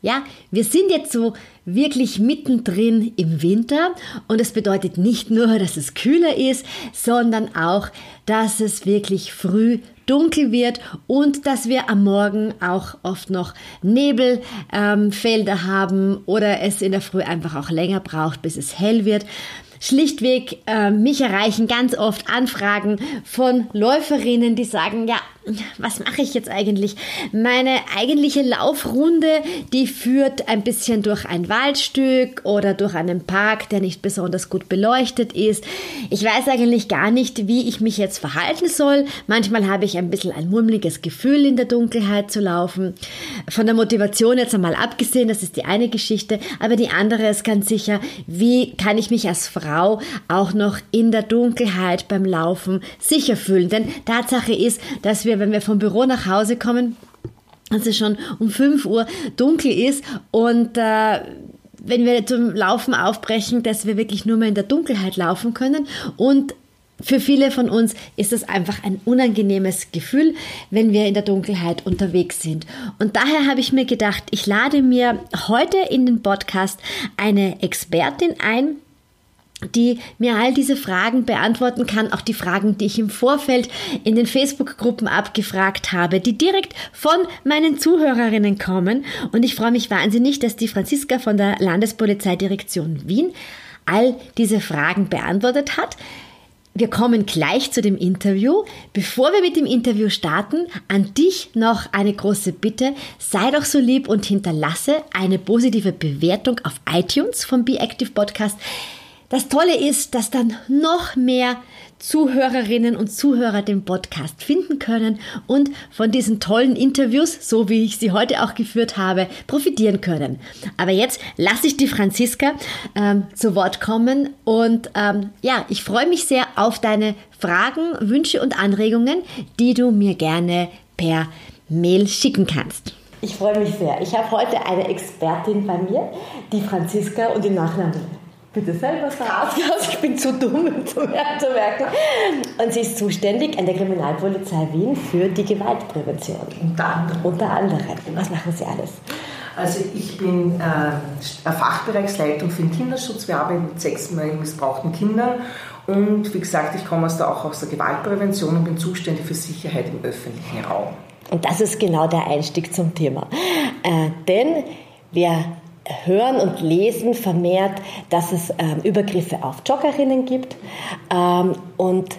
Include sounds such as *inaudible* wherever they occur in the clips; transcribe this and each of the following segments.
Ja, wir sind jetzt so wirklich mittendrin im Winter und es bedeutet nicht nur, dass es kühler ist, sondern auch, dass es wirklich früh dunkel wird und dass wir am Morgen auch oft noch Nebelfelder ähm, haben oder es in der Früh einfach auch länger braucht, bis es hell wird. Schlichtweg, äh, mich erreichen ganz oft Anfragen von Läuferinnen, die sagen, ja, was mache ich jetzt eigentlich? Meine eigentliche Laufrunde, die führt ein bisschen durch ein Waldstück oder durch einen Park, der nicht besonders gut beleuchtet ist. Ich weiß eigentlich gar nicht, wie ich mich jetzt verhalten soll. Manchmal habe ich ein bisschen ein mulmiges Gefühl, in der Dunkelheit zu laufen. Von der Motivation jetzt einmal abgesehen, das ist die eine Geschichte, aber die andere ist ganz sicher, wie kann ich mich als Frau auch noch in der Dunkelheit beim Laufen sicher fühlen? Denn Tatsache ist, dass wir wenn wir vom Büro nach Hause kommen, dass es schon um 5 Uhr dunkel ist und äh, wenn wir zum Laufen aufbrechen, dass wir wirklich nur mehr in der Dunkelheit laufen können und für viele von uns ist es einfach ein unangenehmes Gefühl, wenn wir in der Dunkelheit unterwegs sind. Und daher habe ich mir gedacht, ich lade mir heute in den Podcast eine Expertin ein, die mir all diese Fragen beantworten kann, auch die Fragen, die ich im Vorfeld in den Facebook-Gruppen abgefragt habe, die direkt von meinen Zuhörerinnen kommen. Und ich freue mich wahnsinnig, dass die Franziska von der Landespolizeidirektion Wien all diese Fragen beantwortet hat. Wir kommen gleich zu dem Interview. Bevor wir mit dem Interview starten, an dich noch eine große Bitte. Sei doch so lieb und hinterlasse eine positive Bewertung auf iTunes vom Be Active Podcast. Das Tolle ist, dass dann noch mehr Zuhörerinnen und Zuhörer den Podcast finden können und von diesen tollen Interviews, so wie ich sie heute auch geführt habe, profitieren können. Aber jetzt lasse ich die Franziska ähm, zu Wort kommen und ähm, ja, ich freue mich sehr auf deine Fragen, Wünsche und Anregungen, die du mir gerne per Mail schicken kannst. Ich freue mich sehr. Ich habe heute eine Expertin bei mir, die Franziska und die Nachnamen bitte selber sagen. Ich bin zu dumm, um zu merken. Und sie ist zuständig an der Kriminalpolizei Wien für die Gewaltprävention. Unter anderem. Unter anderem. Was machen Sie alles? Also ich bin äh, Fachbereichsleitung für den Kinderschutz. Wir arbeiten mit sechsmal missbrauchten Kindern. Und wie gesagt, ich komme aus der, auch aus der Gewaltprävention und bin zuständig für Sicherheit im öffentlichen Raum. Und das ist genau der Einstieg zum Thema. Äh, denn wir hören und lesen vermehrt, dass es ähm, Übergriffe auf Joggerinnen gibt. Ähm, und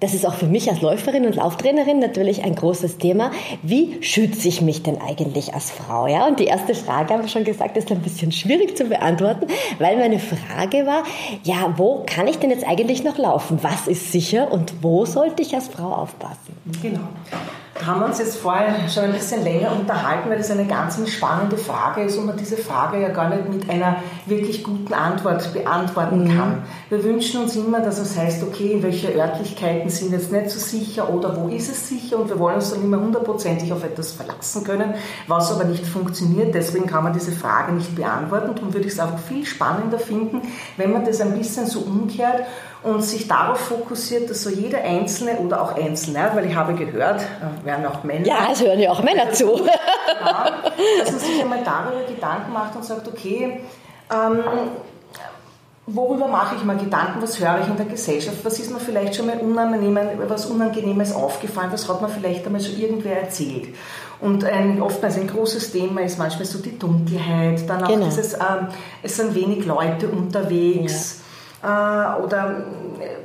das ist auch für mich als Läuferin und Lauftrainerin natürlich ein großes Thema. Wie schütze ich mich denn eigentlich als Frau? Ja, und die erste Frage, haben wir schon gesagt, ist ein bisschen schwierig zu beantworten, weil meine Frage war, ja, wo kann ich denn jetzt eigentlich noch laufen? Was ist sicher und wo sollte ich als Frau aufpassen? Genau haben wir uns jetzt vorher schon ein bisschen länger unterhalten, weil das eine ganz spannende Frage ist und man diese Frage ja gar nicht mit einer wirklich guten Antwort beantworten mhm. kann. Wir wünschen uns immer, dass es heißt, okay, welche Örtlichkeiten sind jetzt nicht so sicher oder wo ist es sicher und wir wollen uns dann immer hundertprozentig auf etwas verlassen können, was aber nicht funktioniert. Deswegen kann man diese Frage nicht beantworten. Darum würde ich es auch viel spannender finden, wenn man das ein bisschen so umkehrt und sich darauf fokussiert, dass so jeder Einzelne oder auch Einzelne, weil ich habe gehört, äh, werden auch Männer. Ja, es hören ja auch Männer zu. ja, dass man sich einmal darüber Gedanken macht und sagt, okay, ähm, worüber mache ich mal Gedanken, was höre ich in der Gesellschaft, was ist mir vielleicht schon mal unangenehm, was Unangenehmes aufgefallen, was hat mir vielleicht einmal so irgendwer erzählt. Und ein, oftmals ein großes Thema ist manchmal so die Dunkelheit, dann auch genau. dieses, ähm, es sind wenig Leute unterwegs. Ja oder äh,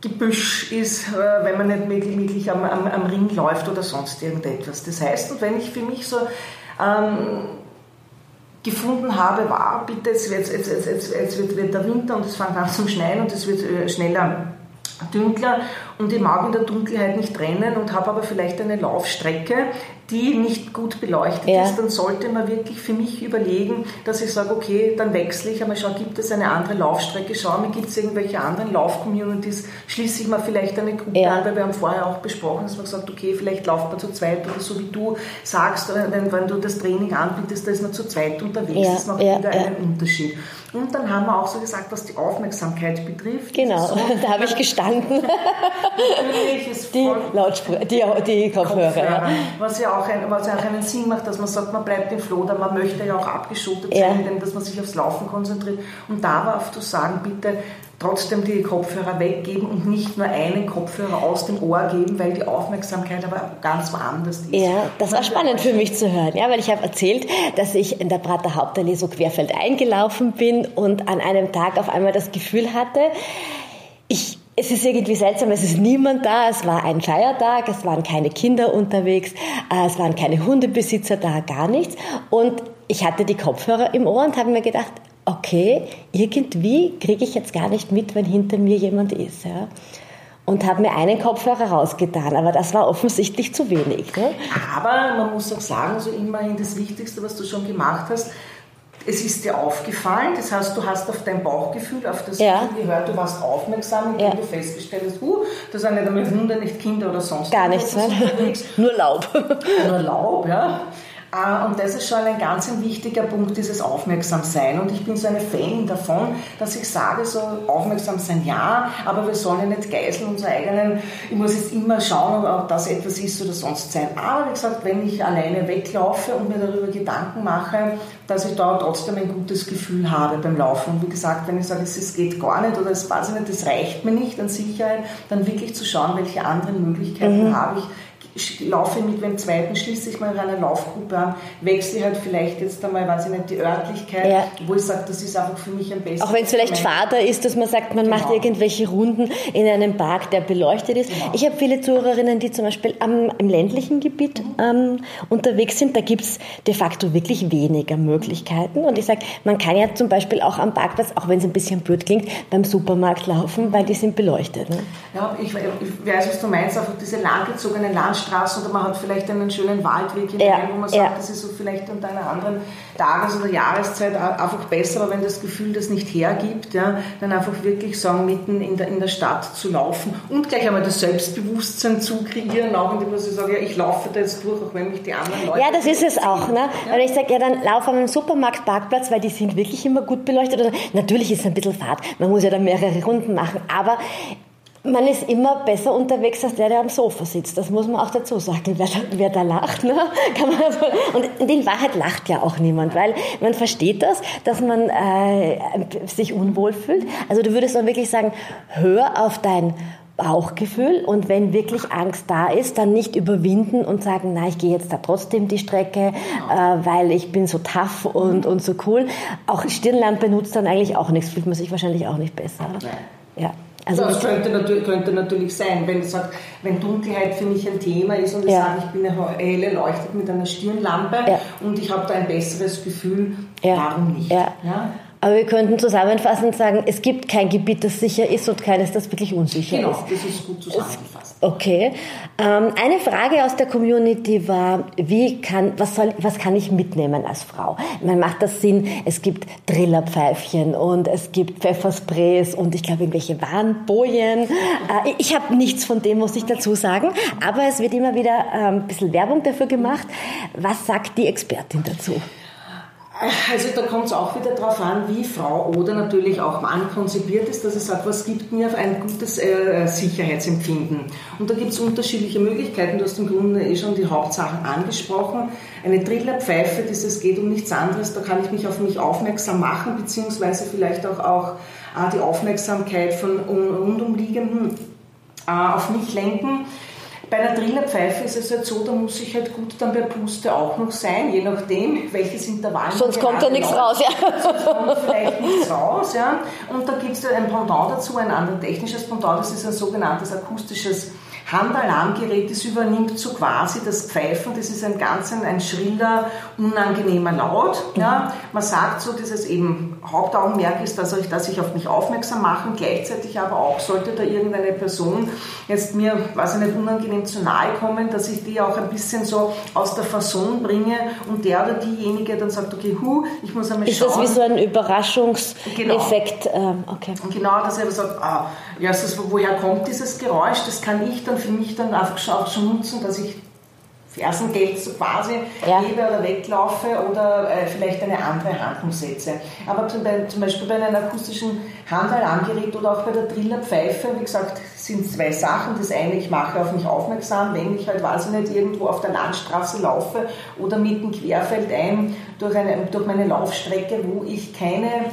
Gebüsch ist, äh, wenn man nicht wirklich am, am, am, Ring läuft oder sonst irgendetwas. Das heißt, und wenn ich für mich so ähm, gefunden habe, war, bitte, jetzt, jetzt, jetzt, jetzt, wird, wird, der Winter und es fängt an zum Schneien und es wird schneller dünkler und ich mag in der Dunkelheit nicht rennen und habe aber vielleicht eine Laufstrecke, die nicht gut beleuchtet ja. ist, dann sollte man wirklich für mich überlegen, dass ich sage, okay, dann wechsle ich einmal, schau, gibt es eine andere Laufstrecke, schau mir, gibt es irgendwelche anderen Lauf-Communities, schließe ich mal vielleicht eine Gruppe ja. an, weil wir haben vorher auch besprochen, dass man sagt, okay, vielleicht lauft man zu zweit oder so wie du sagst, wenn, wenn du das Training anbietest, da ist man zu zweit unterwegs, ja. das macht wieder einen Unterschied. Und dann haben wir auch so gesagt, was die Aufmerksamkeit betrifft. Genau, so, *laughs* da habe ich gestanden. *laughs* Die, Lautsprecher, die, die Kopfhörer. Kopfhörer. Was ja auch ein, was auch einen Sinn macht, dass man sagt, man bleibt im Flow, da man möchte ja auch abgeschottet ja. sein, denn dass man sich aufs Laufen konzentriert. Und da war auf zu sagen, bitte trotzdem die Kopfhörer weggeben und nicht nur einen Kopfhörer aus dem Ohr geben, weil die Aufmerksamkeit aber ganz woanders ist. Ja, das war spannend für mich zu hören, ja, weil ich habe erzählt, dass ich in der Prater Hauptallee so querfeld eingelaufen bin und an einem Tag auf einmal das Gefühl hatte, ich es ist irgendwie seltsam, es ist niemand da, es war ein Feiertag, es waren keine Kinder unterwegs, äh, es waren keine Hundebesitzer da, gar nichts. Und ich hatte die Kopfhörer im Ohr und habe mir gedacht, okay, irgendwie kriege ich jetzt gar nicht mit, wenn hinter mir jemand ist. Ja? Und habe mir einen Kopfhörer rausgetan, aber das war offensichtlich zu wenig. Ne? Aber man muss auch sagen, so immerhin das Wichtigste, was du schon gemacht hast, es ist dir aufgefallen, das heißt, du hast auf dein Bauchgefühl, auf das ja. Gefühl gehört, du warst aufmerksam, indem ja. du festgestellt hast, uh, da sind nicht einmal Hunde, nicht Kinder oder sonst Gar nichts, ne? *laughs* nur Laub. nur Laub, ja. Ah, und das ist schon ein ganz ein wichtiger Punkt, dieses Aufmerksamsein. Und ich bin so eine Fan davon, dass ich sage, so aufmerksam sein, ja, aber wir sollen ja nicht geißeln unsere eigenen, ich muss jetzt immer schauen, ob das etwas ist oder sonst sein. Aber wie gesagt, wenn ich alleine weglaufe und mir darüber Gedanken mache, dass ich da trotzdem ein gutes Gefühl habe beim Laufen. Und wie gesagt, wenn ich sage, es geht gar nicht oder es weiß ich nicht, das reicht mir nicht an Sicherheit, dann wirklich zu schauen, welche anderen Möglichkeiten mhm. habe ich laufe mit dem zweiten, schließe ich mal eine Laufgruppe an, wechsle halt vielleicht jetzt einmal, weiß ich nicht, die Örtlichkeit, ja. wo ich sage, das ist einfach für mich ein besseres Auch wenn es vielleicht Vater ist, dass man sagt, man genau. macht irgendwelche Runden in einem Park, der beleuchtet ist. Genau. Ich habe viele Zuhörerinnen, die zum Beispiel am, im ländlichen Gebiet mhm. ähm, unterwegs sind. Da gibt es de facto wirklich weniger Möglichkeiten. Und ich sage, man kann ja zum Beispiel auch am Parkplatz, auch wenn es ein bisschen blöd klingt, beim Supermarkt laufen, weil die sind beleuchtet. Ne? Ja, ich, ich weiß, was du meinst, einfach diese langgezogenen Landschaften Straßen oder man hat vielleicht einen schönen Waldweg hinein, ja, wo man sagt, ja. das ist so vielleicht unter einer anderen Tages- oder Jahreszeit einfach besser, aber wenn das Gefühl das nicht hergibt, ja, dann einfach wirklich sagen, mitten in der, in der Stadt zu laufen und gleich einmal das Selbstbewusstsein zu kreieren, auch indem ich sage, ja, ich laufe da jetzt durch, auch wenn mich die anderen Leute... Ja, das ist es auch, ne? Ja. Weil ich sage, ja, dann lauf an einem Supermarktparkplatz, weil die sind wirklich immer gut beleuchtet. Oder, natürlich ist es ein bisschen Fahrt, man muss ja da mehrere Runden machen, aber man ist immer besser unterwegs als der, der am Sofa sitzt. Das muss man auch dazu sagen. *laughs* Wer, wer da lacht, ne? *laughs* Kann man und in Wahrheit lacht ja auch niemand, weil man versteht das, dass man äh, sich unwohl fühlt. Also du würdest dann wirklich sagen, hör auf dein Bauchgefühl und wenn wirklich Angst da ist, dann nicht überwinden und sagen, na, ich gehe jetzt da trotzdem die Strecke, äh, weil ich bin so tough und, und so cool. Auch Stirnlampe nutzt dann eigentlich auch nichts, fühlt man sich wahrscheinlich auch nicht besser. Ja. Also das könnte natürlich, könnte natürlich sein, wenn, sagt, wenn Dunkelheit für mich ein Thema ist und ich ja. sage, ich bin hell erleuchtet mit einer Stirnlampe ja. und ich habe da ein besseres Gefühl, ja. warum nicht? Ja. Aber wir könnten zusammenfassend sagen, es gibt kein Gebiet, das sicher ist und keines, das wirklich unsicher genau, ist. Genau, das ist gut zusammengefasst. Okay. Ähm, eine Frage aus der Community war, wie kann, was, soll, was kann ich mitnehmen als Frau? Man macht das Sinn, es gibt Drillerpfeifchen und es gibt Pfeffersprays und ich glaube irgendwelche Warnbojen. Äh, ich habe nichts von dem, muss ich dazu sagen, aber es wird immer wieder äh, ein bisschen Werbung dafür gemacht. Was sagt die Expertin dazu? Also da kommt es auch wieder darauf an, wie Frau oder natürlich auch Mann konzipiert ist, dass er sagt, was gibt mir ein gutes äh, Sicherheitsempfinden. Und da gibt es unterschiedliche Möglichkeiten. Du hast im Grunde eh schon die Hauptsachen angesprochen. Eine Trillerpfeife, dieses geht um nichts anderes, da kann ich mich auf mich aufmerksam machen, beziehungsweise vielleicht auch, auch äh, die Aufmerksamkeit von rundumliegenden äh, auf mich lenken. Bei einer Trillerpfeife ist es halt so, da muss ich halt gut dann bei Puste auch noch sein, je nachdem, welches Intervall. Sonst kommt da nichts raus, ja. Sonst kommt vielleicht nichts raus, ja. Und da gibt es ein Pendant dazu, ein anderes technisches Pendant, das ist ein sogenanntes akustisches Handalarmgerät, das übernimmt so quasi das Pfeifen, das ist ein ganz ein, ein schriller, unangenehmer Laut. Ja. Man sagt so, dieses eben Hauptaugenmerk ist, dass ich, dass ich auf mich aufmerksam machen, gleichzeitig aber auch sollte da irgendeine Person jetzt mir, weiß ich nicht, unangenehm zu nahe kommen, dass ich die auch ein bisschen so aus der Fasson bringe und der oder diejenige dann sagt, okay, hu, ich muss einmal schauen. Ist das wie so ein Überraschungseffekt? Genau. Ähm, okay. Genau, dass er sagt, ah, ja, woher kommt dieses Geräusch? Das kann ich dann für mich dann einfach auch schon nutzen, dass ich Fersengeld so quasi ja. gebe oder weglaufe oder äh, vielleicht eine andere Handlung setze. Aber zum, zum, Beispiel bei einem akustischen Handalarmgerät oder auch bei der Trillerpfeife, wie gesagt, sind zwei Sachen. Das eine, ich mache auf mich aufmerksam, wenn ich halt, weiß ich nicht, irgendwo auf der Landstraße laufe oder mitten querfeld ein durch, eine, durch meine Laufstrecke, wo ich keine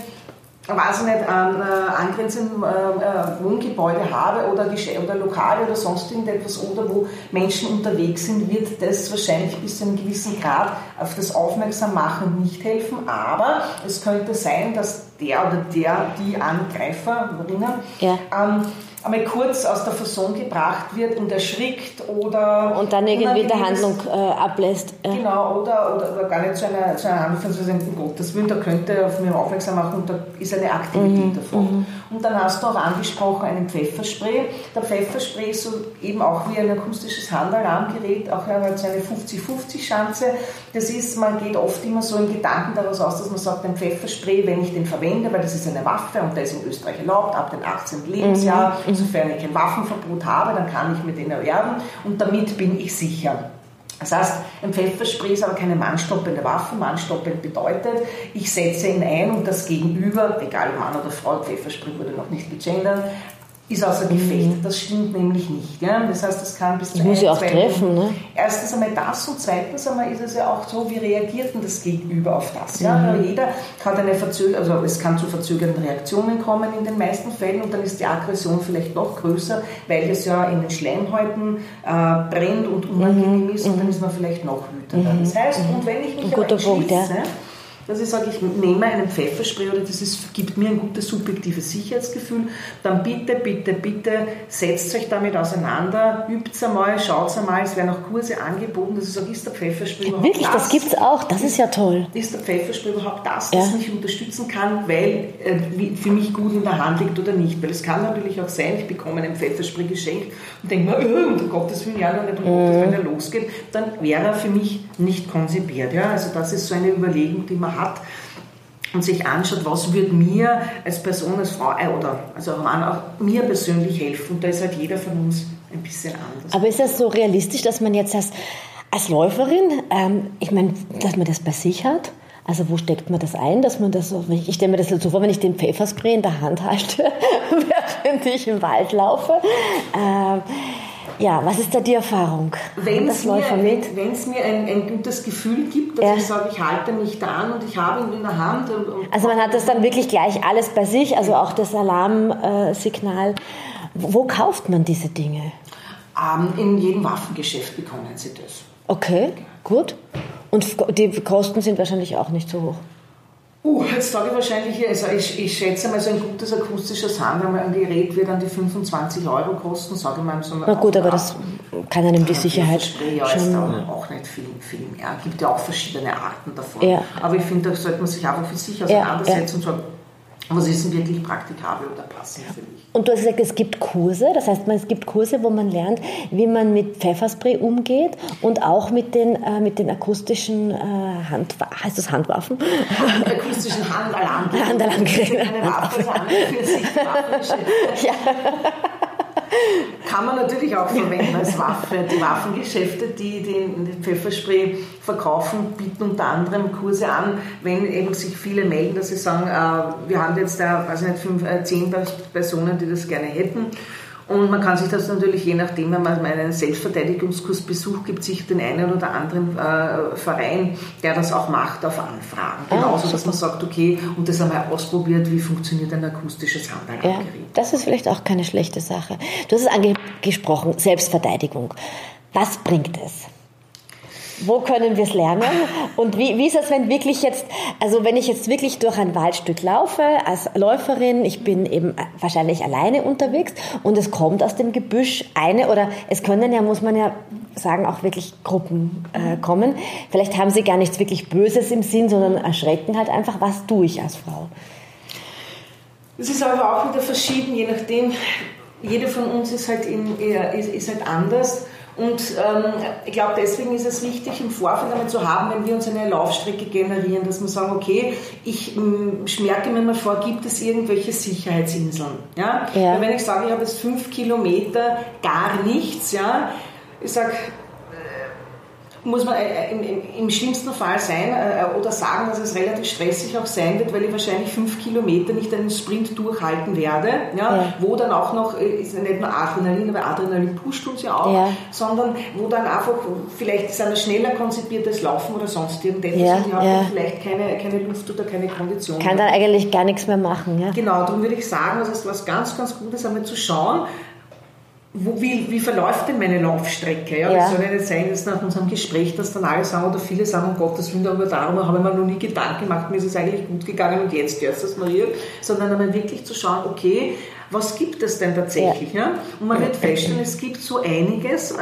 weiß ich nicht, an äh, angrenzenden äh, äh, Wohngebäude habe oder, oder Lokale oder sonst irgendetwas oder wo Menschen unterwegs sind, wird das wahrscheinlich bis zu einem gewissen Grad auf das Aufmerksammachen nicht helfen. Aber es könnte sein, dass der oder der, die Angreiferinnen, ja. ähm, einmal kurz aus der Fasson gebracht wird und erschrickt oder. Und dann irgendwie der Handlung äh, ablässt. Äh. Genau, oder, oder, oder, gar nicht zu einer, zu einer Handlung, von um Gottes Willen, da könnte auf mich aufmerksam machen und da ist eine Aktivität mhm, davon. Mhm. Und dann hast du auch angesprochen einen Pfefferspray. Der Pfefferspray ist so eben auch wie ein akustisches Handalarmgerät, auch eine 50-50-Schanze. Das ist, man geht oft immer so in Gedanken daraus aus, dass man sagt, ein Pfefferspray, wenn ich den verwende, weil das ist eine Waffe und der ist in Österreich erlaubt, ab dem 18. Lebensjahr, mhm. Sofern ich ein Waffenverbot habe, dann kann ich mir den erwerben und damit bin ich sicher. Das heißt, ein Pfefferspray ist aber keine mannstoppende Waffe. Mannstoppend bedeutet, ich setze ihn ein und das Gegenüber, egal Mann oder Frau, Pfefferspray wurde noch nicht gegendert, ist außer Gefecht. Mhm. Das stimmt nämlich nicht. Ja? Das heißt, das kann bis zu muss ja auch treffen. Ne? Erstens einmal das und zweitens einmal ist es ja auch so, wie reagiert denn das Gegenüber auf das? Ja? Mhm. Jeder hat eine Verzögerung, also es kann zu verzögernden Reaktionen kommen in den meisten Fällen und dann ist die Aggression vielleicht noch größer, weil es ja in den Schleimhäuten äh, brennt und unangenehm mhm. ist und dann mhm. ist man vielleicht noch wütender. Das heißt, und wenn ich mich Ein guter Punkt, ja dass ich sage, ich nehme einen Pfefferspray oder das ist, gibt mir ein gutes subjektives Sicherheitsgefühl, dann bitte, bitte, bitte setzt euch damit auseinander, übt es einmal, schaut es einmal, es werden auch Kurse angeboten, dass ich sage, ist der Pfefferspray überhaupt Wirklich, das, das gibt es auch, das ist ja toll. Ist der Pfefferspray überhaupt das, ja. das mich unterstützen kann, weil äh, für mich gut in der Hand liegt oder nicht? Weil es kann natürlich auch sein, ich bekomme einen Pfefferspray geschenkt und denke mir, oh, um Gottes Willen, ja, nicht, Gottes Willen, wenn er losgeht, dann wäre er für mich nicht konzipiert. Ja? Also das ist so eine Überlegung, die man hat und sich anschaut, was würde mir als Person, als Frau äh, oder also Mann auch mir persönlich helfen. Und da ist halt jeder von uns ein bisschen anders. Aber ist das so realistisch, dass man jetzt als, als Läuferin, ähm, ich meine, dass man das bei sich hat? Also wo steckt man das ein, dass man das so, ich stelle mir das so vor, wenn ich den Pfefferspray in der Hand halte, *laughs* während ich im Wald laufe. Ähm, ja, was ist da die Erfahrung? Wenn es mir, wenn, es mir ein, ein, gutes Gefühl gibt, dass ja. ich sage, ich halte mich da an und ich habe ihn in der Hand. Und, und also man hat das dann wirklich gleich alles bei sich, also auch das Alarmsignal. Wo kauft man diese Dinge? Ähm, in jedem Waffengeschäft bekommen Sie das. Okay, gut. Und die Kosten sind wahrscheinlich auch nicht so hoch. Uh, jetzt sage ich wahrscheinlich, also ich, ich schätze mal, so ein gutes akustisches Handgerät wird an die 25 Euro kosten, sage ich mal. So Na gut, aber das kann einem die Sicherheit Spray, ja, schon... Auch, auch nicht viel, viel mehr. Es gibt ja auch verschiedene Arten davon. Ja. Aber ich finde, da sollte man sich einfach für sich auseinandersetzen ja, ja. und sagen, was ist denn wirklich praktikabel oder passend für mich? Und du hast gesagt, es gibt Kurse, das heißt, es gibt Kurse, wo man lernt, wie man mit Pfefferspray umgeht und auch mit den, äh, mit den akustischen äh, Hand, heißt das Handwaffen? *laughs* Akustischen Handalarmgeräten. Handalarmgeräten. Waffe, für sich *laughs* ja. Kann man natürlich auch verwenden als Waffe. Die Waffengeschäfte, die den Pfefferspray verkaufen, bieten unter anderem Kurse an, wenn eben sich viele melden, dass sie sagen, äh, wir haben jetzt da, weiß nicht, fünf, äh, zehn Personen, die das gerne hätten und man kann sich das natürlich, je nachdem, wenn man einen Selbstverteidigungskurs besucht, gibt sich den einen oder anderen äh, Verein, der das auch macht, auf Anfragen. Ah, Genauso, dass man sagt, okay, und das einmal ausprobiert, wie funktioniert ein akustisches Handalarmgerät. Ja, das ist vielleicht auch keine schlechte Sache. Du hast es angesprochen, Selbstverteidigung. Was bringt es? Wo können wir es lernen? Und wie, wie ist das, wenn wirklich jetzt, also wenn ich jetzt wirklich durch ein Waldstück laufe als Läuferin, ich bin eben wahrscheinlich alleine unterwegs und es kommt aus dem Gebüsch eine oder es können ja, muss man ja sagen, auch wirklich Gruppen äh, kommen. Vielleicht haben sie gar nichts wirklich Böses im Sinn, sondern erschrecken halt einfach, was tue ich als Frau? Es ist aber auch wieder verschieden, je nachdem, jede von uns ist halt, in, ist, ist halt anders. Und ähm, ich glaube, deswegen ist es wichtig, im Vorfeld einmal zu haben, wenn wir uns eine Laufstrecke generieren, dass wir sagen, okay, ich ähm, merke mir mal vor, gibt es irgendwelche Sicherheitsinseln? Ja? ja. Wenn ich sage, ich habe jetzt fünf Kilometer gar nichts, ja, ich sage, muss man äh, im, im, schlimmsten Fall sein äh, oder sagen, dass es relativ stressig auch sein wird, weil ich wahrscheinlich fünf Kilometer nicht einen Sprint durchhalten werde, ja, ja. wo dann auch noch, äh, ist nicht nur Adrenalin, aber Adrenalin pusht uns ja auch, ja. sondern wo dann einfach, vielleicht ist einer schneller konzipiertes Laufen oder sonst irgendetwas ja. und die hat vielleicht keine, keine Luft oder keine Kondition. Kann dann eigentlich gar nichts mehr machen. Ja? Genau, darum würde ich sagen, das ist was ganz, ganz Gutes, einmal zu schauen, wo, wie, wie, verläuft denn meine Laufstrecke? Ja, ja. Das soll ja nicht sein, dass nach unserem Gespräch, dass dann alle sagen oder viele sagen, um Gottes Willen, aber darum habe ich mir noch nie Gedanken gemacht, mir ist es eigentlich gut gegangen und jetzt hört das Maria, sondern einmal wirklich zu schauen, okay, was gibt es denn tatsächlich? Ja. ja? Und man wird feststellen, es gibt so einiges, äh,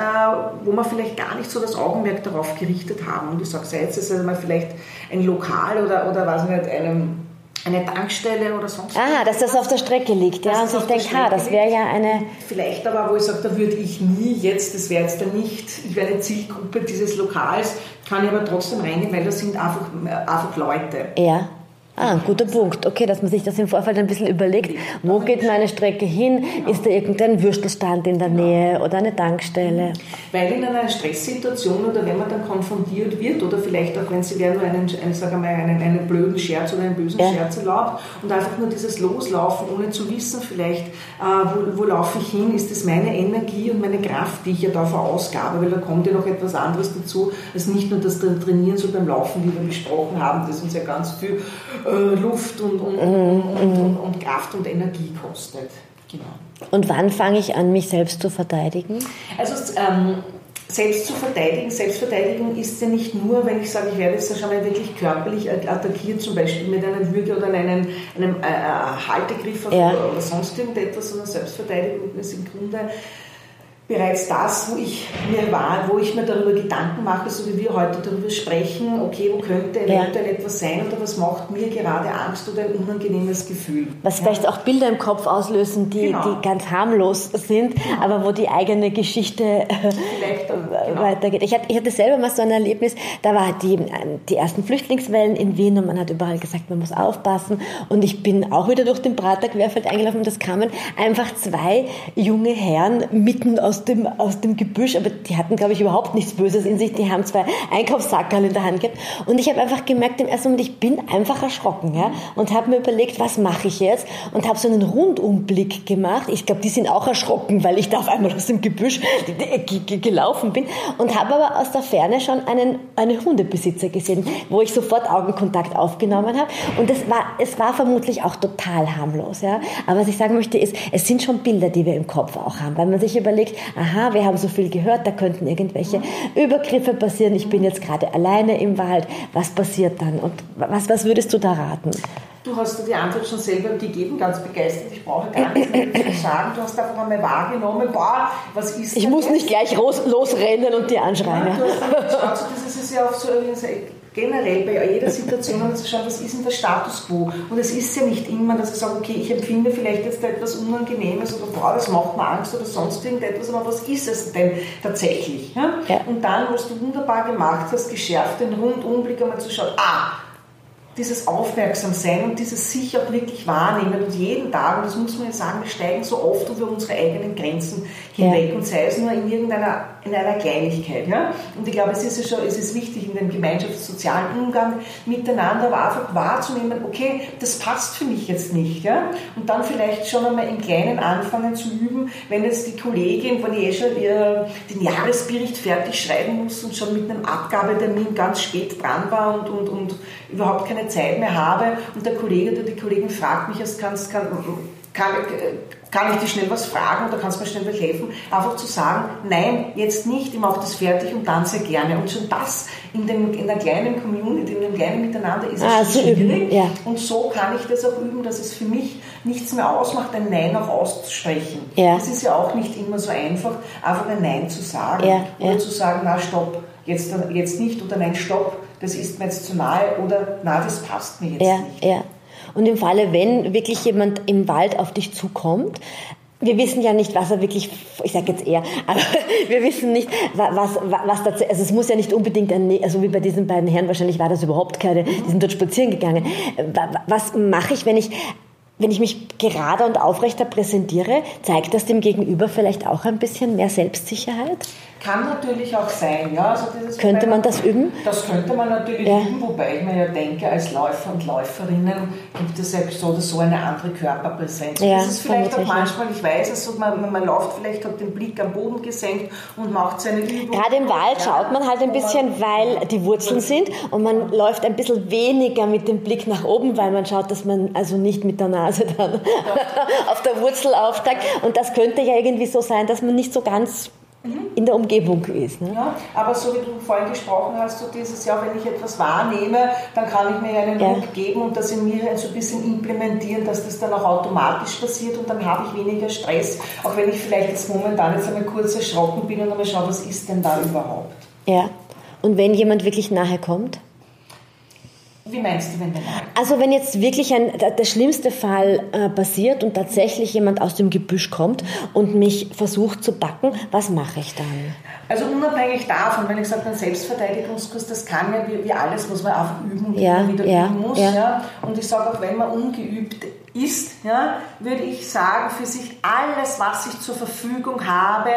wo man vielleicht gar nicht so das Augenmerk darauf gerichtet haben. Und ich sage, sei es also mal vielleicht ein Lokal oder, oder was nicht, einem eine Tankstelle oder sonst Ah, dass das auf der Strecke liegt, ja. Und ich denke, ha, das wäre ja eine. Vielleicht aber, wo ich sage, da würde ich nie jetzt, das wäre jetzt dann nicht, ich wäre eine Zielgruppe dieses Lokals, kann ich aber trotzdem reingehen, weil das sind einfach, einfach Leute. Ja. Ah, guter Punkt. Okay, dass man sich das im Vorfeld ein bisschen überlegt. Wo geht meine Strecke hin? Ist da irgendein Würstelstand in der Nähe oder eine Tankstelle? Weil in einer Stresssituation oder wenn man dann konfrontiert wird oder vielleicht auch wenn sie wer nur einen, einen, einen, einen blöden Scherz oder einen bösen ja. Scherz erlaubt und einfach nur dieses Loslaufen, ohne zu wissen vielleicht, äh, wo, wo laufe ich hin, ist das meine Energie und meine Kraft, die ich ja da verausgabe, weil da kommt ja noch etwas anderes dazu, als nicht nur das Trainieren so beim Laufen, wie wir besprochen haben, das uns ja ganz viel äh, Luft und, und, mhm. und, und, Kraft und Energie kostet. Genau. Und wann fange ich an, mich selbst zu verteidigen? Also ähm, selbst zu verteidigen, Selbstverteidigung ist ja nicht nur, wenn ich sage, ich werde jetzt schon mal wirklich körperlich attackiert, zum Beispiel mit einer Würge oder einem, einem äh, äh Haltegriff ja. oder sonst irgendetwas, sondern Selbstverteidigung ist im Grunde bereits das, wo ich mir war, wo ich mir darüber Gedanken mache, so wie wir heute darüber sprechen, okay, wo könnte eventuell ja. etwas sein oder was macht mir gerade Angst oder ein unangenehmes Gefühl. Was ja. vielleicht auch Bilder im Kopf auslösen, die, genau. die ganz harmlos sind, genau. aber wo die eigene Geschichte äh, genau. weitergeht. Ich hatte, ich hatte selber mal so ein Erlebnis, da war die, die ersten Flüchtlingswellen in Wien und man hat überall gesagt, man muss aufpassen und ich bin auch wieder durch den Prater Querfeld eingelaufen und das kamen einfach zwei junge Herren mitten aus aus dem, aus dem Gebüsch, aber die hatten, glaube ich, überhaupt nichts Böses in sich. Die haben zwei Einkaufssackerl in der Hand gehabt. Und ich habe einfach gemerkt im ersten Moment, ich bin einfach erschrocken. Ja? Und habe mir überlegt, was mache ich jetzt? Und habe so einen Rundumblick gemacht. Ich glaube, die sind auch erschrocken, weil ich da auf einmal aus dem Gebüsch gelaufen bin. Und habe aber aus der Ferne schon einen, einen Hundebesitzer gesehen, wo ich sofort Augenkontakt aufgenommen habe. Und es war, es war vermutlich auch total harmlos. Ja? Aber was ich sagen möchte, ist, es sind schon Bilder, die wir im Kopf auch haben, weil man sich überlegt, aha, wir haben so viel gehört, da könnten irgendwelche Übergriffe passieren, ich bin jetzt gerade alleine im Wald, was passiert dann und was, was würdest du da raten? Du hast die Antwort schon selber gegeben, ganz begeistert. Ich brauche gar nichts mehr zu sagen. Du hast einfach einmal wahrgenommen, boah, was ist Ich muss jetzt? nicht gleich losrennen und die anschreien. Ja, du hast das ist ja auch so generell bei jeder Situation einmal zu schauen, was ist denn der Status quo? Und es ist ja nicht immer, dass ich sage, okay, ich empfinde vielleicht jetzt etwas Unangenehmes oder boah, das macht mir Angst oder sonst irgendetwas, aber was ist es denn tatsächlich? Ja? Ja. Und dann, was du wunderbar gemacht hast, geschärft den Rundumblick einmal zu schauen, ah, dieses Aufmerksamsein und dieses sich auch wirklich wahrnehmen und jeden Tag, und das muss man ja sagen, wir steigen so oft über unsere eigenen Grenzen hinweg ja. und sei es nur in irgendeiner in einer Kleinigkeit. Ja? Und ich glaube, es ist ja schon, es ist wichtig in dem gemeinschaftssozialen Umgang miteinander, wahrzunehmen, okay, das passt für mich jetzt nicht. Ja? Und dann vielleicht schon einmal im Kleinen anfangen zu üben, wenn jetzt die Kollegin, wenn ich eh schon den Jahresbericht fertig schreiben muss und schon mit einem Abgabetermin ganz spät dran war und, und, und überhaupt keine Zeit mehr habe und der Kollege oder die Kollegin fragt mich, es kann, kann, kann kann ich dir schnell was fragen oder kannst du mir schnell helfen? Einfach zu sagen, nein, jetzt nicht, ich mache das fertig und dann sehr gerne. Und schon das in, dem, in der kleinen Community, in dem kleinen Miteinander ist Ah, es schwierig. ja. Und so kann ich das auch üben, dass es für mich nichts mehr ausmacht, ein Nein auch auszusprechen. Ja. Es ist ja auch nicht immer so einfach, einfach ein Nein zu sagen. Ja, oder zu sagen, na stopp, jetzt, jetzt nicht oder nein, stopp, das ist mir jetzt zu nahe oder na, das passt mir jetzt nicht. Und im Falle, wenn wirklich jemand im Wald auf dich zukommt, wir wissen ja nicht, was er wirklich, ich sage jetzt eher, *laughs* aber wir wissen nicht, wa- was, wa- was dazu, also es muss ja nicht unbedingt ein, also wie bei diesen beiden Herren, wahrscheinlich war das überhaupt keine, die sind dort spazieren gegangen. Wa- wa- Was mache ich, wenn ich, wenn ich mich gerader und aufrechter präsentiere, zeigt das dem Gegenüber vielleicht auch ein bisschen mehr Selbstsicherheit? Kann natürlich auch sein, ja. Also Könnte man das üben? Das könnte man natürlich Ja. üben, wobei ich mir ja denke, als Läufer und Läuferinnen gibt es ja so oder so eine andere Körperpräsenz. Ja, das ist vielleicht auch manchmal, ich weiß es, so, man, man- läuft vielleicht, hat den Blick am Boden gesenkt und macht seine Übung. Gerade im Wald schaut man halt ein bisschen, weil die Wurzeln sind und man läuft ein bisschen weniger mit dem Blick nach oben, weil man schaut, dass man also nicht mit der Nase dann *laughs* auf der Wurzel aufsteigt. Und das könnte ja irgendwie so sein, dass man nicht so ganz in der Umgebung ist. Ne? Ja, aber so wie du vorhin gesprochen hast, so dieses Jahr, wenn ich etwas wahrnehme, dann kann ich mir einen Ja. Ruck geben und das in mir so ein bisschen implementieren, dass das dann auch automatisch passiert und dann habe ich weniger Stress, auch wenn ich vielleicht jetzt momentan jetzt einmal kurz erschrocken bin und einmal schaue, was ist denn da überhaupt? Ja. Und wenn jemand wirklich nahe kommt? Wie meinst du, wenn der nahe Also wenn jetzt wirklich ein, der, der schlimmste Fall äh, passiert und tatsächlich jemand aus dem Gebüsch kommt und mich versucht zu backen, was mache ich dann? Also unabhängig davon, wenn ich sage, ein Selbstverteidigungskurs, das kann ja wie, wie alles, was man einfach üben Ja, wieder ja, üben muss. ja. Ja. Und ich sage auch, wenn man ungeübt ist, ja, würde ich sagen, für sich alles, was ich zur Verfügung habe,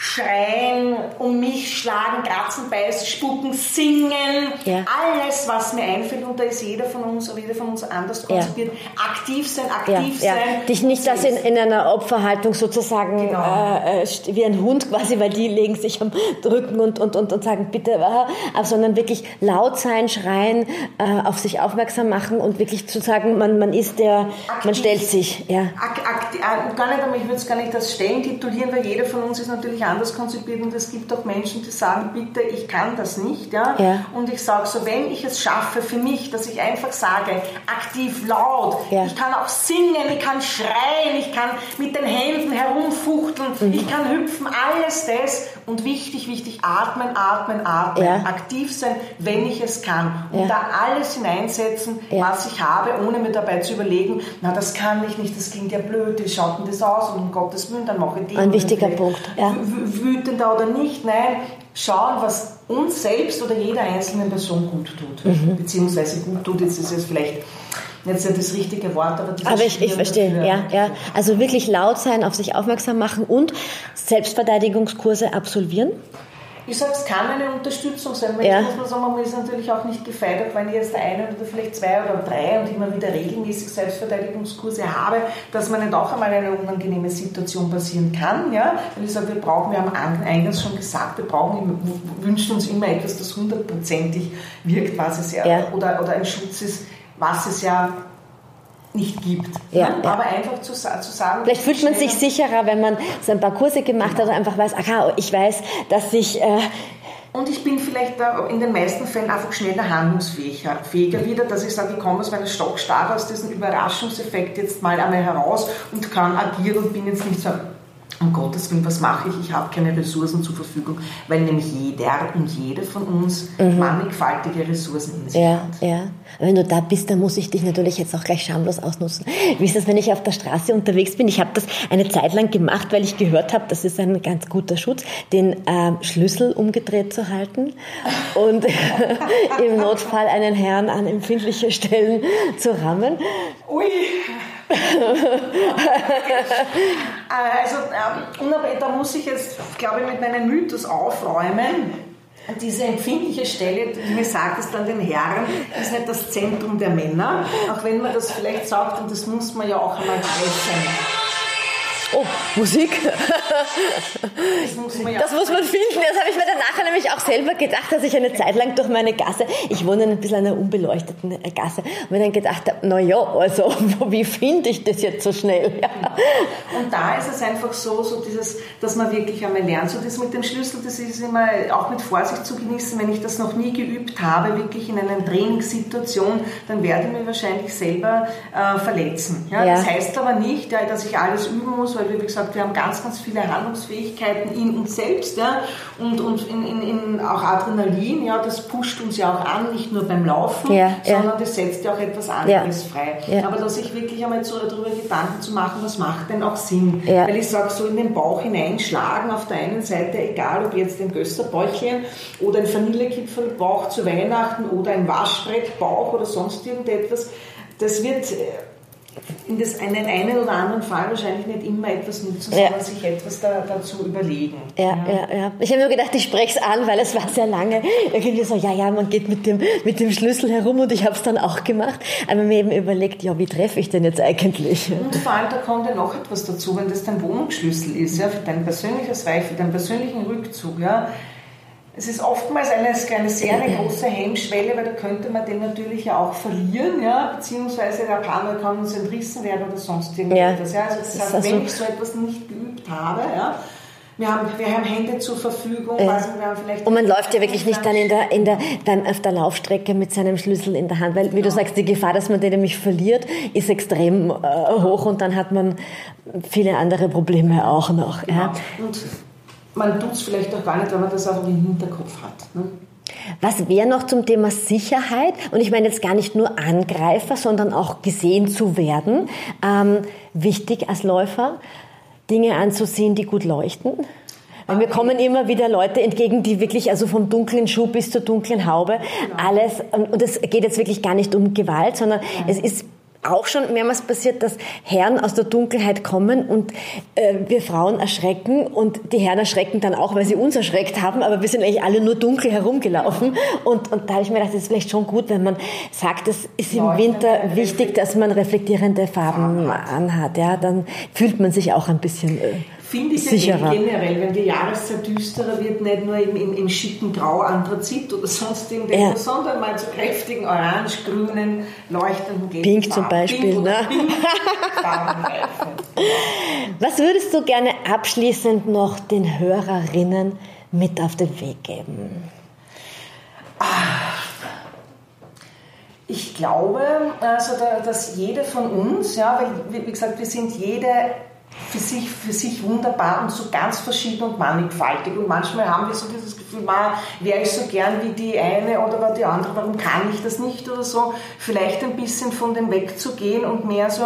schreien, um mich schlagen, kratzen, beißen, spucken, singen, Ja. alles, was mir einfällt, und da ist jeder von uns, oder jeder von uns anders konzipiert, aktiv sein, Ja, aktiv ja. sein. Dich nicht das in, in einer Opferhaltung sozusagen Genau. äh, äh, wie ein Hund quasi, weil die legen sich am Rücken und, und, und, und sagen bitte, äh, sondern wirklich laut sein, schreien, äh, auf sich aufmerksam machen und wirklich zu sagen, man, man ist der, man Aktiv. stellt sich. Ja. Ak ak äh, gar nicht, aber ich würde es gar nicht als Stellen titulieren, weil jeder von uns ist natürlich anders konzipiert und es gibt auch Menschen, die sagen, bitte, ich kann das nicht. Ja? Ja. Und ich sage so, wenn ich es schaffe für mich, dass ich einfach sage, aktiv, laut, Ja. ich kann auch singen, ich kann schreien, ich kann mit den Händen herumfuchteln, Mhm. ich kann hüpfen, alles das und wichtig, wichtig, atmen, atmen, atmen, Ja. aktiv sein, wenn ich es kann und da alles hineinsetzen, was ich habe, ohne mir dabei zu überlegen, na das kann ich nicht, das klingt ja blöd, wie schaut denn das aus und um Gottes Willen, dann mache ich die. Ein wichtiger Punkt, ja. Wütender oder nicht, nein, schauen, was uns selbst oder jeder einzelnen Person gut tut, Mhm. beziehungsweise gut tut, jetzt ist es vielleicht jetzt nicht das richtige Wort, aber, dieses Aber ich, ich verstehe, dafür. ja, ja. Also wirklich laut sein, auf sich aufmerksam machen und Selbstverteidigungskurse absolvieren. Ich sage, es kann eine Unterstützung sein, weil Ja. ich muss man sagen, man ist natürlich auch nicht gefeiert, wenn ich jetzt eine oder vielleicht zwei oder drei und immer wieder regelmäßig Selbstverteidigungskurse habe, dass man nicht auch einmal eine unangenehme Situation passieren kann. Ja? Weil ich sage, wir brauchen, wir haben an- eingangs schon gesagt, wir brauchen, immer- w- wünschen uns immer etwas, das hundertprozentig wirkt, was es ja, Ja. Oder, oder ein Schutz ist, was es ja nicht gibt. Ja, Ne? ja. Aber einfach zu, zu sagen, Vielleicht fühlt man sich sicherer, wenn man so ein paar Kurse gemacht hat und einfach weiß, aha, ich weiß, dass ich äh, Und ich bin vielleicht in den meisten Fällen einfach schneller handlungsfähiger fähiger wieder, dass ich sage, ich komme aus meiner Stockstarre, aus diesem Überraschungseffekt jetzt mal einmal heraus und kann agieren und bin jetzt nicht so, um Gottes Willen, was mache ich? Ich habe keine Ressourcen zur Verfügung, weil nämlich jeder und jede von uns mannigfaltige Ressourcen in sich Mhm. Ja, hat. ja. Wenn du da bist, dann muss ich dich natürlich jetzt auch gleich schamlos ausnutzen. Wie ist das, wenn ich auf der Straße unterwegs bin? Ich habe das eine Zeit lang gemacht, weil ich gehört habe, das ist ein ganz guter Schutz, den ähm, Schlüssel umgedreht zu halten und *laughs* im Notfall einen Herrn an empfindliche Stellen zu rammen. Ui! *laughs* also, ähm, da muss ich jetzt, glaube ich, mit meinem Mythos aufräumen. Diese empfindliche Stelle, mir sagt es dann den Herren, ist nicht das Zentrum der Männer, auch wenn man das vielleicht sagt, und das muss man ja auch einmal treffen. Oh, Musik. Das muss, das muss man finden. Das habe ich mir dann nachher nämlich auch selber gedacht, dass ich eine Zeit lang durch meine Gasse, ich wohne ein bisschen an einer unbeleuchteten Gasse, und mir dann gedacht habe, na ja, also *laughs* wie finde ich das jetzt so schnell? Ja. Und da ist es einfach so, so dieses, dass man wirklich einmal lernt. So das mit dem Schlüssel, das ist immer auch mit Vorsicht zu genießen. Wenn ich das noch nie geübt habe, wirklich in einer Trainingssituation, dann werde ich mich wahrscheinlich selber äh, verletzen. Ja? ja? Das heißt aber nicht, dass ich alles üben muss, weil wie gesagt, wir haben ganz, ganz viele Handlungsfähigkeiten in uns selbst ja? und, und in, in, in auch Adrenalin, ja, das pusht uns ja auch an, nicht nur beim Laufen, ja, sondern das setzt ja auch etwas anderes frei. Aber dass ich wirklich einmal so darüber Gedanken zu machen, was macht denn auch Sinn? Weil ich sage, so in den Bauch hineinschlagen, auf der einen Seite, egal ob jetzt ein Gösterbäuchchen oder ein Vanillekipfelbauch zu Weihnachten oder ein Waschbrettbauch oder sonst irgendetwas, das wird in das einen, einen oder anderen Fall wahrscheinlich nicht immer etwas nutzen, ja. sondern sich etwas da, dazu überlegen. Ja, ja, ja. Ich habe mir gedacht, ich spreche es an, weil es war sehr lange irgendwie so, ja, ja, man geht mit dem, mit dem Schlüssel herum und ich habe es dann auch gemacht. Aber mir eben überlegt, ja, wie treffe ich denn jetzt eigentlich? Und vor allem, da kommt ja noch etwas dazu, wenn das dein Wohnungsschlüssel ist, ja, für dein persönliches Reich, für deinen persönlichen Rückzug, ja, es ist oftmals eine, eine sehr eine große Hemmschwelle, weil da könnte man den natürlich ja auch verlieren, ja, beziehungsweise der Partner kann uns entrissen werden oder sonst irgendetwas. Ja. ja. Also das heißt, also wenn ich so etwas nicht geübt habe, ja, wir haben, wir haben Hände zur Verfügung. Ja. Also und man läuft ja wirklich nicht dann in der, in der, dann auf der Laufstrecke mit seinem Schlüssel in der Hand, weil, wie genau. du sagst, die Gefahr, dass man den nämlich verliert, ist extrem äh, hoch und dann hat man viele andere Probleme auch noch. Genau. Ja. Und man tut es vielleicht auch gar nicht, wenn man das auch im Hinterkopf hat. Ne? Was wäre noch zum Thema Sicherheit? Und ich meine jetzt gar nicht nur Angreifer, sondern auch gesehen zu werden. Ähm, wichtig als Läufer, Dinge anzusehen, die gut leuchten. Weil mir kommen immer wieder Leute entgegen, die wirklich, also vom dunklen Schuh bis zur dunklen Haube, genau. alles, und es geht jetzt wirklich gar nicht um Gewalt, sondern ja. es ist auch schon mehrmals passiert, dass Herren aus der Dunkelheit kommen und äh, wir Frauen erschrecken und die Herren erschrecken dann auch, weil sie uns erschreckt haben, aber wir sind eigentlich alle nur dunkel herumgelaufen. Und, und da habe ich mir gedacht, das ist vielleicht schon gut, wenn man sagt, es ist im Winter wichtig, dass man reflektierende Farben anhat, ja, dann fühlt man sich auch ein bisschen äh, finde ich sicherer. generell, wenn die Jahreszeit düsterer wird, nicht nur im, im, im schicken Grau, Anthrazit oder sonst irgendetwas, ja. sondern mal zu kräftigen orange, grünen, leuchtenden gelben Pink zum Beispiel. Pink ne? Pink *laughs* Was würdest du gerne abschließend noch den Hörerinnen mit auf den Weg geben? Ich glaube, also dass jede von uns, ja, weil wie gesagt, wir sind jede für sich, für sich wunderbar und so ganz verschieden und mannigfaltig. Und manchmal haben wir so dieses Gefühl, wäre ich so gern wie die eine oder die andere, warum kann ich das nicht oder so. Vielleicht ein bisschen von dem wegzugehen und mehr so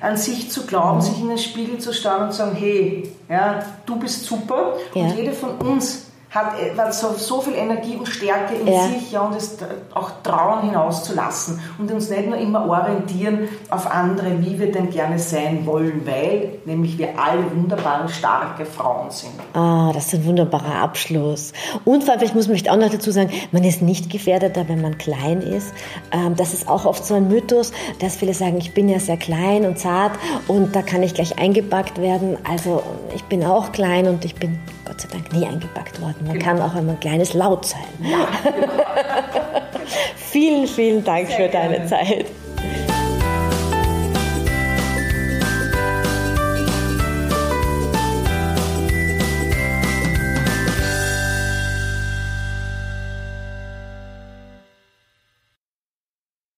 an sich zu glauben, mhm. sich in den Spiegel zu schauen und zu sagen, hey, ja, du bist super ja. und jede von uns hat, hat so, so viel Energie und Stärke in ja. sich ja, und es auch trauen hinauszulassen und uns nicht nur immer orientieren auf andere, wie wir denn gerne sein wollen, weil nämlich wir alle wunderbare, starke Frauen sind. Ah, das ist ein wunderbarer Abschluss. Und vor allem, ich muss mich auch noch dazu sagen, man ist nicht gefährdeter, wenn man klein ist. Ähm, das ist auch oft so ein Mythos, dass viele sagen, ich bin ja sehr klein und zart und da kann ich gleich eingepackt werden. Also ich bin auch klein und ich bin Gott sei Dank nie eingepackt worden. Man genau. kann auch einmal ein kleines Laut sein. Ja, *laughs* vielen, vielen Dank Sehr für deine gerne. Zeit.